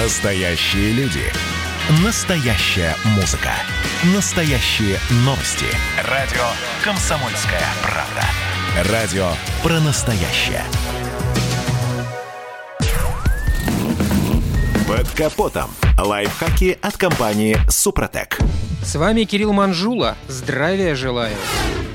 Настоящие люди. Настоящая музыка. Настоящие новости. Радио «Комсомольская правда». Радио про настоящее. Под капотом. Лайфхаки от компании «Супротек». С вами Кирилл Манжула. Здравия желаю.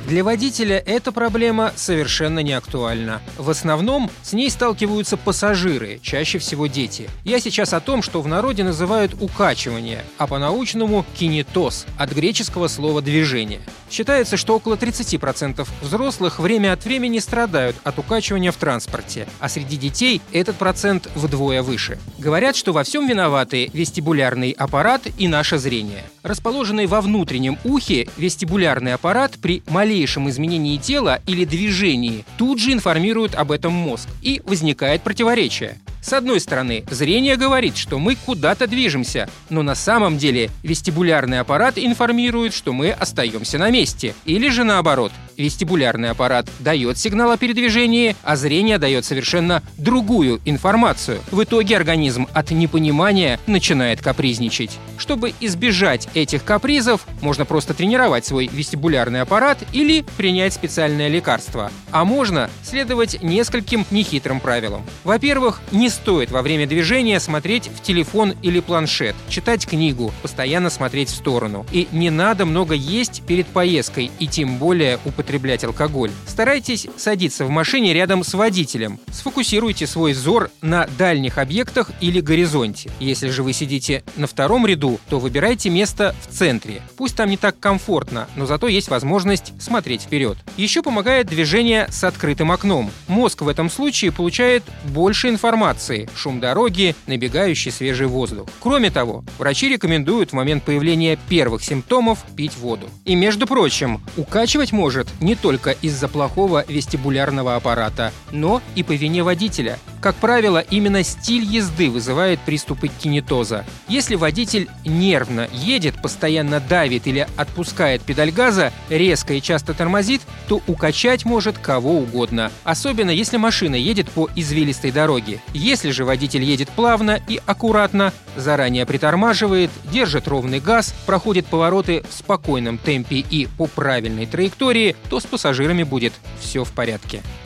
Для водителя эта проблема совершенно не актуальна. В основном с ней сталкиваются пассажиры, чаще всего дети. Я сейчас о том, что в народе называют укачивание, а по-научному кинетоз, от греческого слова «движение». Считается, что около 30% взрослых время от времени страдают от укачивания в транспорте, а среди детей этот процент вдвое выше. Говорят, что во всем виноваты вестибулярный аппарат и наше зрение. Расположенный во внутреннем ухе вестибулярный аппарат при малейшем изменении тела или движении тут же информирует об этом мозг, и возникает противоречие. С одной стороны, зрение говорит, что мы куда-то движемся, но на самом деле вестибулярный аппарат информирует, что мы остаемся на месте. Или же наоборот, вестибулярный аппарат дает сигнал о передвижении, а зрение дает совершенно другую информацию. В итоге организм от непонимания начинает капризничать. Чтобы избежать этих капризов, можно просто тренировать свой вестибулярный аппарат или принять специальное лекарство. А можно следовать нескольким нехитрым правилам. Во-первых, не стоит во время движения смотреть в телефон или планшет, читать книгу, постоянно смотреть в сторону. И не надо много есть перед поездкой и тем более употреблять алкоголь. Старайтесь садиться в машине рядом с водителем. Сфокусируйте свой взор на дальних объектах или горизонте. Если же вы сидите на втором ряду, то выбирайте место в центре. Пусть там не так комфортно, но зато есть возможность смотреть вперед. Еще помогает движение с открытым окном. Мозг в этом случае получает больше информации шум дороги, набегающий свежий воздух. Кроме того, врачи рекомендуют в момент появления первых симптомов пить воду. И между прочим, укачивать может не только из-за плохого вестибулярного аппарата, но и по вине водителя. Как правило, именно стиль езды вызывает приступы кинетоза. Если водитель нервно едет, постоянно давит или отпускает педаль газа, резко и часто тормозит, то укачать может кого угодно. Особенно если машина едет по извилистой дороге. Если же водитель едет плавно и аккуратно, заранее притормаживает, держит ровный газ, проходит повороты в спокойном темпе и по правильной траектории, то с пассажирами будет все в порядке.